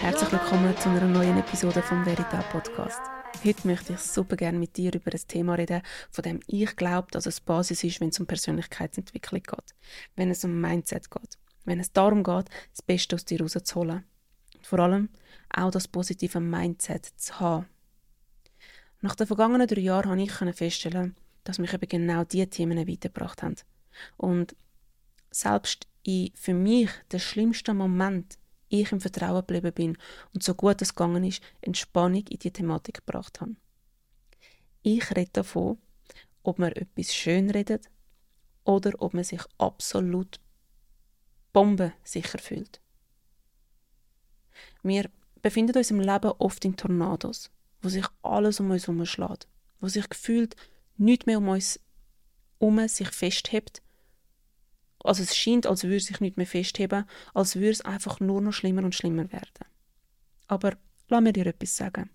Herzlich willkommen zu einer neuen Episode vom Verita Podcast. Heute möchte ich super gerne mit dir über ein Thema reden, von dem ich glaube, dass es Basis ist, wenn es um Persönlichkeitsentwicklung geht, wenn es um Mindset geht, wenn es darum geht, das Beste aus dir rauszuholen. Und vor allem auch das positive Mindset zu haben. Nach den vergangenen drei Jahren konnte ich feststellen, dass mich eben genau diese Themen weitergebracht haben. Und selbst in für mich der schlimmste Moment ich im Vertrauen geblieben bin und so gut es gegangen ist, Entspannung in die Thematik gebracht habe. Ich rede davon, ob man etwas schön redet oder ob man sich absolut bombensicher fühlt. Wir befinden uns im Leben oft in Tornados, wo sich alles um uns herum schlägt, wo sich gefühlt nichts mehr um uns herum sich festhebt also es scheint, als würde sich nicht mehr festheben, als würde es einfach nur noch schlimmer und schlimmer werden. Aber lass mir dir etwas sagen.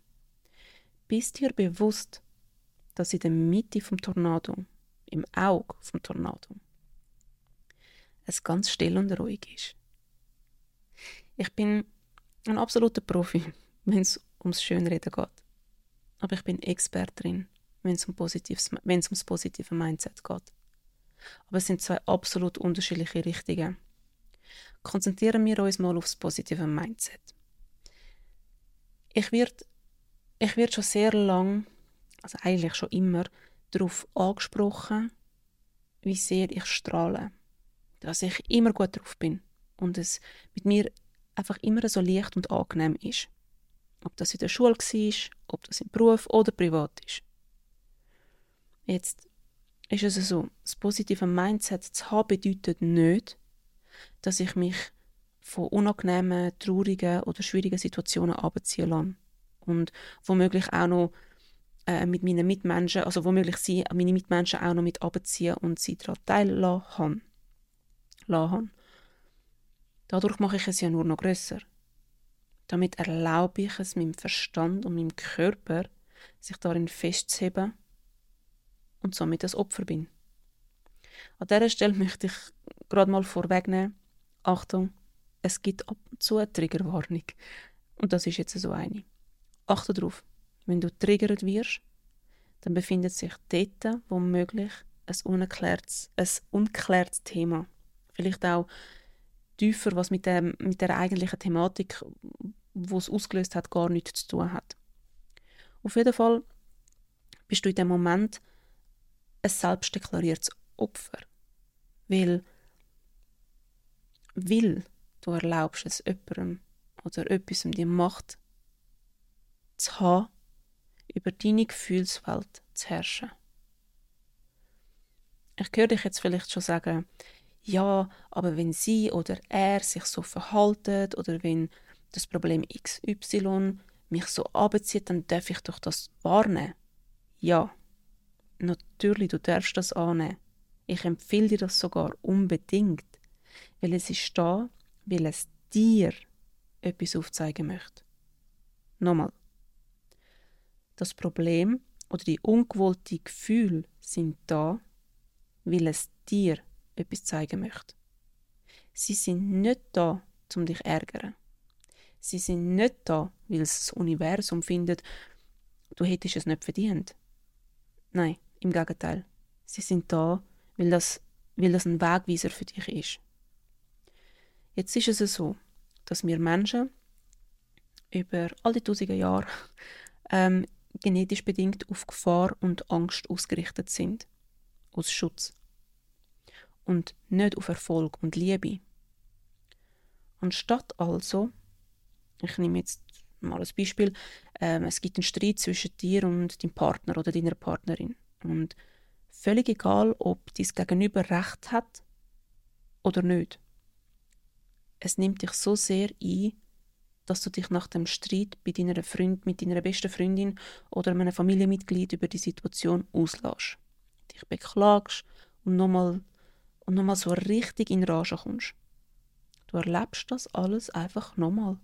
Bist dir bewusst, dass in der Mitte vom Tornado, im Auge vom Tornado, es ganz still und ruhig ist? Ich bin ein absoluter Profi, wenn es ums Schönreden geht. Aber ich bin Expertin, wenn es um ums positive Mindset geht aber es sind zwei absolut unterschiedliche Richtungen. Konzentrieren wir uns mal aufs positive Mindset. Ich werde ich werd schon sehr lang, also eigentlich schon immer, darauf angesprochen, wie sehr ich strahle. Dass ich immer gut drauf bin und es mit mir einfach immer so leicht und angenehm ist. Ob das in der Schule war, ob das im Beruf oder privat ist. Jetzt ist es so, das positive Mindset zu haben bedeutet nicht, dass ich mich von unangenehmen, traurigen oder schwierigen Situationen abziehen lasse. Und womöglich auch noch äh, mit meinen Mitmenschen, also womöglich sie, meine Mitmenschen auch noch mit abziehen und sie daran teilhaben. Lassen. Dadurch mache ich es ja nur noch grösser. Damit erlaube ich es meinem Verstand und meinem Körper, sich darin festzuheben und somit das Opfer bin. An dieser Stelle möchte ich gerade mal vorwegnehmen, Achtung, es gibt ab und zu eine Triggerwarnung. Und das ist jetzt so eine. Achte darauf, wenn du triggert wirst, dann befindet sich dort womöglich ein ungeklärtes, ein ungeklärtes Thema. Vielleicht auch tiefer, was mit, dem, mit der eigentlichen Thematik, wo es ausgelöst hat, gar nichts zu tun hat. Auf jeden Fall bist du in dem Moment ein selbstdeklariertes Opfer. Weil, weil du erlaubst es jemandem oder etwas die Macht zu haben, über deine Gefühlswelt zu herrschen. Ich höre dich jetzt vielleicht schon sagen, ja, aber wenn sie oder er sich so verhaltet oder wenn das Problem XY mich so abzieht, dann darf ich doch das wahrnehmen. Ja, Natürlich, du darfst das annehmen. Ich empfehle dir das sogar unbedingt, weil es ist da, weil es dir etwas aufzeigen möchte. Nochmal. Das Problem oder die ungewollte Gefühle sind da, weil es dir etwas zeigen möchte. Sie sind nicht da, um dich zu ärgern. Sie sind nicht da, weil das Universum findet, du hättest es nicht verdient. Nein, im Gegenteil, sie sind da, weil das, weil das ein Wegweiser für dich ist. Jetzt ist es so, dass wir Menschen über all die tausende Jahre ähm, genetisch bedingt auf Gefahr und Angst ausgerichtet sind. Aus Schutz. Und nicht auf Erfolg und Liebe. Anstatt also, ich nehme jetzt mal als Beispiel, ähm, es gibt einen Streit zwischen dir und deinem Partner oder deiner Partnerin. Und völlig egal, ob dein Gegenüber recht hat oder nicht. Es nimmt dich so sehr ein, dass du dich nach dem Streit bei deiner Freund, mit deiner besten Freundin oder einem Familienmitglied über die Situation auslässt. Dich beklagst und nochmal und nochmal so richtig in Rage kommst. Du erlebst das alles einfach nochmal,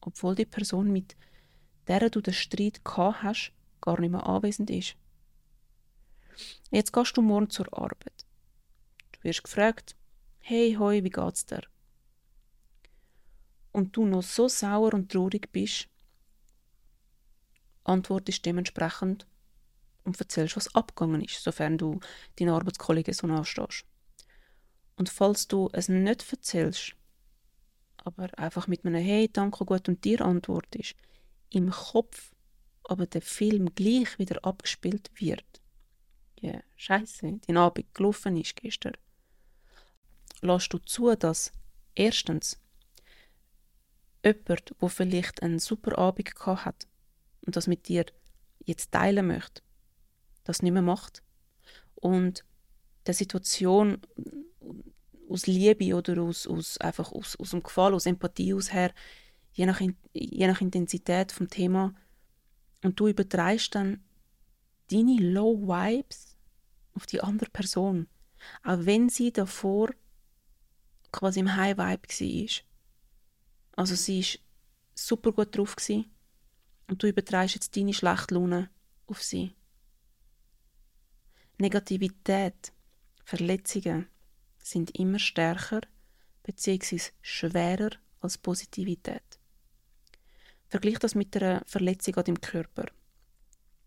obwohl die Person, mit der du den Streit gehabt hast, gar nicht mehr anwesend ist. Jetzt gehst du morgen zur Arbeit. Du wirst gefragt, hey, hoi, wie geht's dir? Und du noch so sauer und traurig bist, antwortest dementsprechend und erzählst, was abgegangen ist, sofern du deinen Arbeitskollegen so nachstehst. Und falls du es nicht erzählst, aber einfach mit einem Hey, danke, gut und dir antwortest, im Kopf aber der Film gleich wieder abgespielt wird. Ja, yeah, scheiße, dein Abend gelaufen ist gestern. Lass du zu, dass erstens jemand, der vielleicht einen super Abend gehabt hat und das mit dir jetzt teilen möchte, das nicht mehr macht und der Situation aus Liebe oder aus, aus einfach aus, aus dem Gefallen, aus Empathie aus her, je nach, je nach Intensität vom Thema und du übertreibst dann deine Low Vibes auf die andere Person, auch wenn sie davor quasi im High Vibe war. Also sie ist super gut drauf gewesen, und du übertreibst jetzt deine schlechte Laune auf sie. Negativität, Verletzungen sind immer stärker bzw. schwerer als Positivität. Vergleich das mit einer Verletzung an deinem Körper.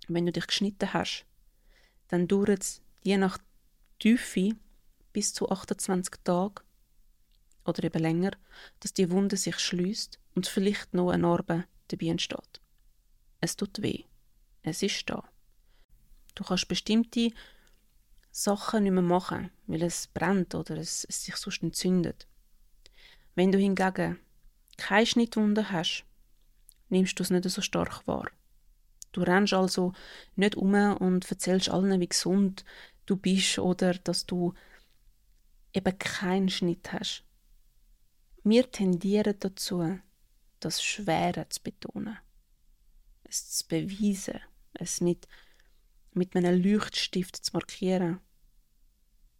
Wenn du dich geschnitten hast, dann dauert es je nach Tiefe bis zu 28 Tage oder eben länger, dass die Wunde sich schließt und vielleicht noch eine Narbe dabei entsteht. Es tut weh. Es ist da. Du kannst bestimmte Sachen nicht mehr machen, weil es brennt oder es, es sich sonst entzündet. Wenn du hingegen keine Schnittwunde hast, nimmst du es nicht so stark wahr. Du rennst also nicht um und erzählst allen, wie gesund du bist oder dass du eben keinen Schnitt hast. Wir tendieren dazu, das Schwere zu betonen es zu beweisen, es mit, mit einem Leuchtstift zu markieren,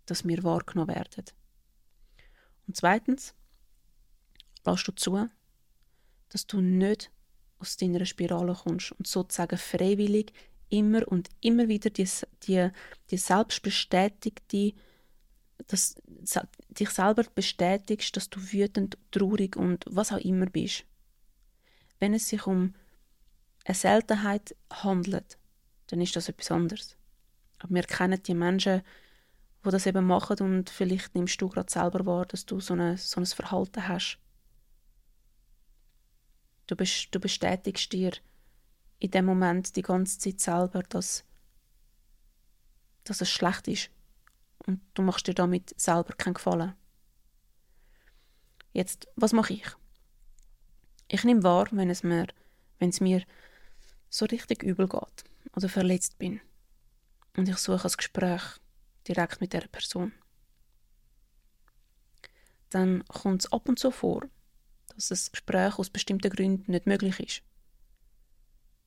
dass wir wahrgenommen werden. Und zweitens, lässt du zu, dass du nicht aus deiner Spirale kommst und sozusagen freiwillig immer und immer wieder die, die, die selbstbestätigte, dass dich selber bestätigst, dass du wütend, traurig und was auch immer bist. Wenn es sich um eine Seltenheit handelt, dann ist das etwas anderes. Aber wir kennen die Menschen, die das eben machen und vielleicht nimmst du gerade selber wahr, dass du so, eine, so ein Verhalten hast. Du, bist, du bestätigst dir in dem Moment die ganze Zeit selber, dass, dass es schlecht ist. Und du machst dir damit selber keinen Gefallen. Jetzt, was mache ich? Ich nehme wahr, wenn es mir, wenn es mir so richtig übel geht oder verletzt bin. Und ich suche ein Gespräch direkt mit der Person. Dann kommt es ab und zu vor, dass das Gespräch aus bestimmten Gründen nicht möglich ist.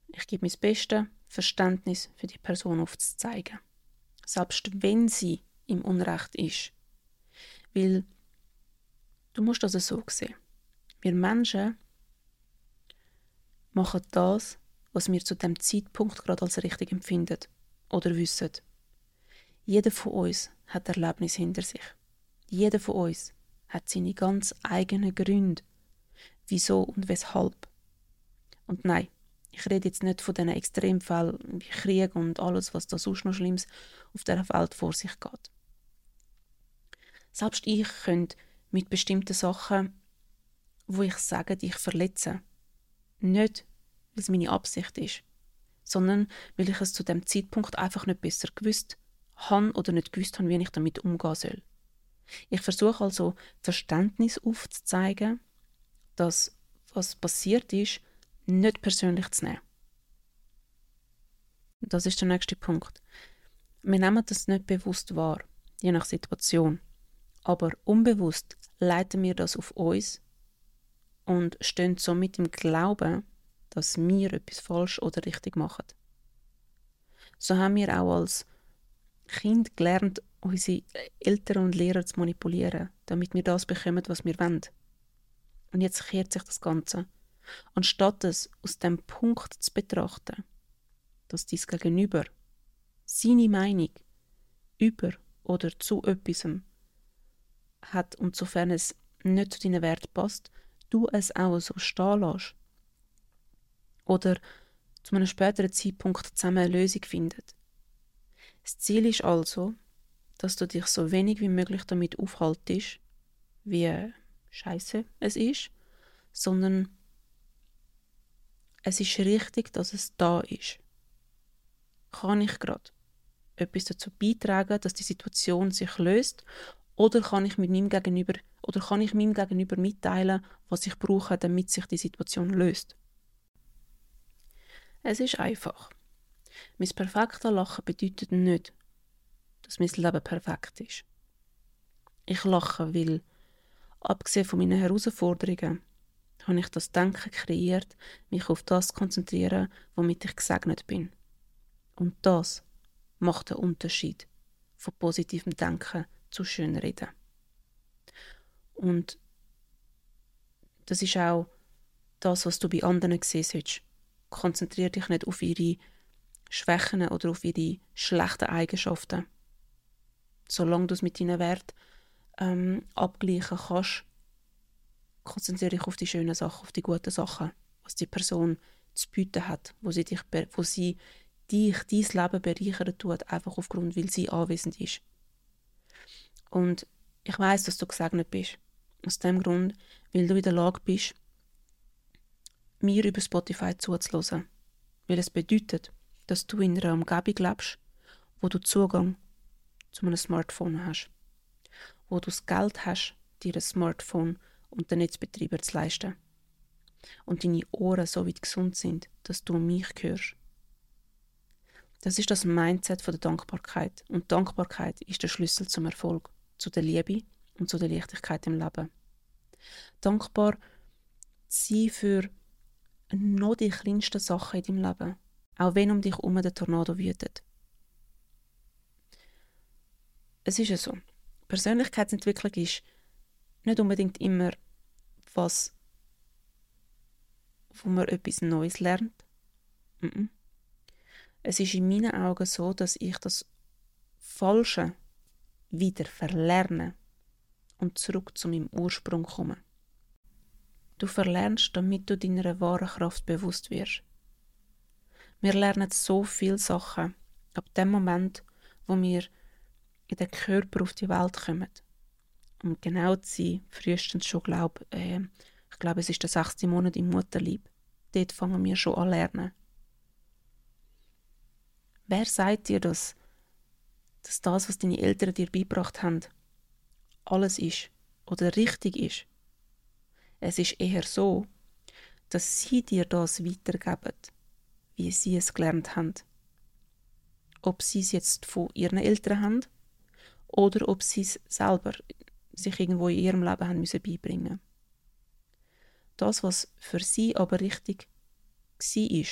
Ich gebe mein Bestes, Verständnis für die Person aufzuzeigen. Selbst wenn sie im Unrecht ist. Weil du musst das so sehen. Wir Menschen machen das, was wir zu dem Zeitpunkt gerade als richtig empfinden oder wissen. Jeder von uns hat Erlebnis hinter sich. Jeder von uns hat seine ganz eigenen Gründe, wieso und weshalb. Und nein, ich rede jetzt nicht von diesen Extremfällen wie Krieg und alles, was da sonst noch Schlimmes auf der Welt vor sich geht. Selbst ich könnte mit bestimmten Sachen, wo ich sage, dich verletzen, nicht weil es meine Absicht ist, sondern weil ich es zu dem Zeitpunkt einfach nicht besser gewusst habe oder nicht gewusst habe, wie ich damit umgehen soll. Ich versuche also Verständnis aufzuzeigen, dass was passiert ist, nicht persönlich zu nehmen. Das ist der nächste Punkt. Wir nehmen das nicht bewusst wahr, je nach Situation. Aber unbewusst leiten wir das auf uns und stehen somit im Glauben, dass wir etwas falsch oder richtig machen. So haben wir auch als Kind gelernt, unsere Eltern und Lehrer zu manipulieren, damit wir das bekommen, was wir wollen. Und jetzt kehrt sich das Ganze. Anstatt es aus dem Punkt zu betrachten, dass dies Gegenüber seine Meinung über oder zu etwas hat und sofern es nicht zu deinen Wert passt, du es auch so stehen lässt. Oder zu einem späteren Zeitpunkt zusammen eine Lösung findet. Das Ziel ist also, dass du dich so wenig wie möglich damit aufhaltest, wie scheiße es ist, sondern es ist richtig, dass es da ist. Kann ich gerade etwas dazu beitragen, dass die Situation sich löst, oder kann ich mit meinem Gegenüber oder kann ich meinem Gegenüber mitteilen, was ich brauche, damit sich die Situation löst? Es ist einfach. Mein perfekter Lachen bedeutet nicht, dass mein Leben perfekt ist. Ich lache, weil, abgesehen von meinen Herausforderungen, habe ich das Denken kreiert, mich auf das zu konzentrieren, womit ich gesegnet bin. Und das macht den Unterschied von positivem Denken zu Schönreden. Und das ist auch das, was du bei anderen sehen solltest. Konzentriere dich nicht auf ihre Schwächen oder auf ihre schlechten Eigenschaften. Solange du es mit deinen Wert ähm, abgleichen kannst, konzentriere dich auf die schönen Sachen, auf die guten Sachen, was die Person zu bieten hat, wo sie dich, wo sie dich, dein Leben bereichern tut, einfach aufgrund, weil sie anwesend ist. Und ich weiß, dass du gesegnet bist. Aus dem Grund, weil du in der Lage bist, mir über Spotify zuzulassen. Weil es bedeutet, dass du in einer Umgebung lebst, wo du Zugang zu einem Smartphone hast. Wo du das Geld hast, dir ein Smartphone und den Netzbetreiber zu leisten. Und deine Ohren so weit gesund sind, dass du mich hörst. Das ist das Mindset von der Dankbarkeit. Und Dankbarkeit ist der Schlüssel zum Erfolg, zu der Liebe und zu der Leichtigkeit im Leben. Dankbar sein für noch die kleinsten Sachen in deinem Leben, auch wenn um dich herum der Tornado wütet. Es ist ja so. Persönlichkeitsentwicklung ist nicht unbedingt immer was, wo man etwas Neues lernt. Es ist in meinen Augen so, dass ich das Falsche wieder verlerne und zurück zu meinem Ursprung komme. Du verlernst, damit du deiner wahren Kraft bewusst wirst. Wir lernen so viele Sachen ab dem Moment, wo wir in den Körper auf die Welt kommen. Um genau zu sein, frühestens schon, glaub, äh, ich glaube, es ist der sechste Monat im Mutterleib. Dort fangen wir schon an lernen. Wer sagt dir das, dass das, was deine Eltern dir beigebracht haben, alles ist oder richtig ist? Es ist eher so, dass sie dir das weitergeben, wie sie es gelernt haben. Ob sie es jetzt von ihren Eltern haben oder ob sie es selber sich irgendwo in ihrem Leben haben müssen beibringen. Das, was für sie aber richtig war,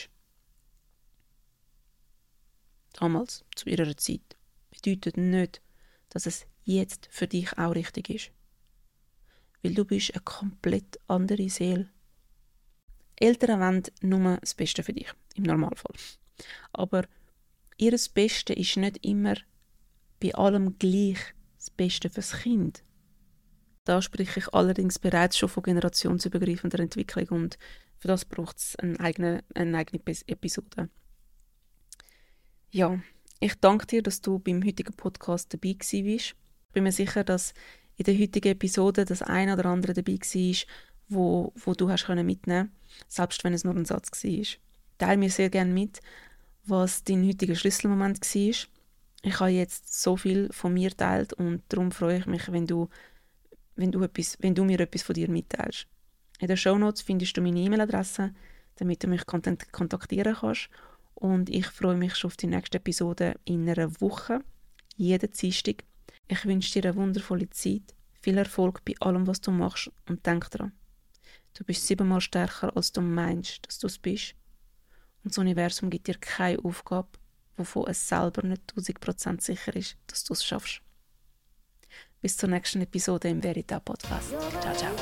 damals, zu ihrer Zeit, bedeutet nicht, dass es jetzt für dich auch richtig ist. Weil du bist eine komplett andere Seele. Eltern wollen nur das Beste für dich, im Normalfall. Aber ihr Beste ist nicht immer bei allem gleich das Beste fürs Kind. Da spreche ich allerdings bereits schon von generationsübergreifender Entwicklung und für das braucht es eine eigene, eine eigene Episode. Ja, ich danke dir, dass du beim heutigen Podcast dabei warst. Ich bin mir sicher, dass in der heutigen Episode das eine oder andere dabei war, wo, wo du hast können selbst wenn es nur ein Satz war. Teile mir sehr gerne mit, was dein heutiger Schlüsselmoment war. Ich habe jetzt so viel von mir teilt und darum freue ich mich, wenn du, wenn du, etwas, wenn du mir etwas von dir mitteilst. In den Show Notes findest du meine E-Mail-Adresse, damit du mich kontaktieren kannst und ich freue mich schon auf die nächste Episode in einer Woche, jeden Dienstag. Ich wünsche dir eine wundervolle Zeit, viel Erfolg bei allem, was du machst und denk dran. Du bist siebenmal stärker, als du meinst, dass du es bist. Und das Universum gibt dir keine Aufgabe, wovon es selber nicht 1000% sicher ist, dass du es schaffst. Bis zur nächsten Episode im Verita Podcast. Ciao, ciao.